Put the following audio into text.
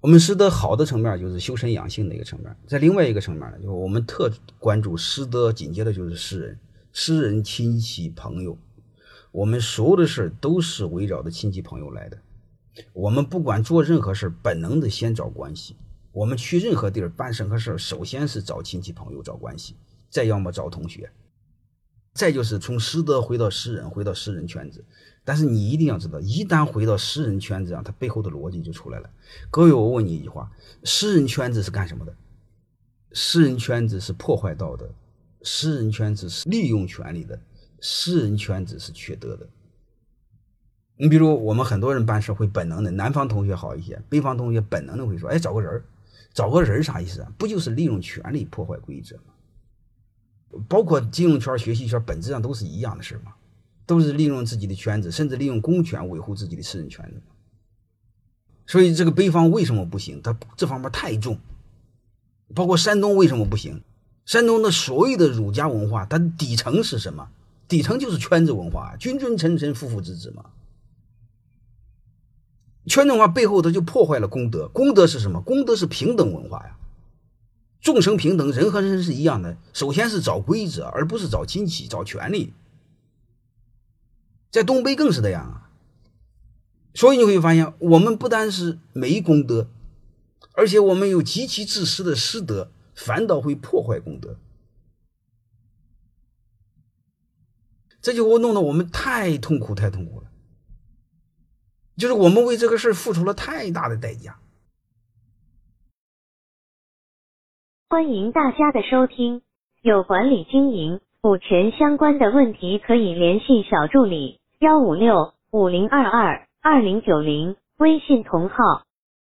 我们师德好的层面就是修身养性的一个层面，在另外一个层面呢，就是我们特关注师德，紧接着就是师人、师人亲戚朋友，我们所有的事都是围绕着亲戚朋友来的。我们不管做任何事本能的先找关系。我们去任何地儿办任何事首先是找亲戚朋友、找关系，再要么找同学，再就是从师德回到师人，回到师人圈子。但是你一定要知道，一旦回到私人圈子啊，它背后的逻辑就出来了。各位，我问你一句话：私人圈子是干什么的？私人圈子是破坏道德，私人圈子是利用权力的，私人圈子是缺德的。你比如我们很多人办事会本能的，南方同学好一些，北方同学本能的会说：“哎，找个人儿，找个人儿啥意思啊？不就是利用权力破坏规则吗？包括金融圈、学习圈，本质上都是一样的事嘛？”都是利用自己的圈子，甚至利用公权维护自己的私人圈子。所以这个北方为什么不行？它这方面太重。包括山东为什么不行？山东的所谓的儒家文化，它底层是什么？底层就是圈子文化，君君臣臣，父父子子嘛。圈子文化背后，它就破坏了公德。公德是什么？公德是平等文化呀，众生平等，人和人是一样的。首先是找规则，而不是找亲戚、找权力。在东北更是这样啊，所以你会发现，我们不单是没功德，而且我们有极其自私的私德，反倒会破坏功德。这就我弄得我们太痛苦，太痛苦了。就是我们为这个事付出了太大的代价。欢迎大家的收听，有管理经营。股权相关的问题可以联系小助理幺五六五零二二二零九零，微信同号。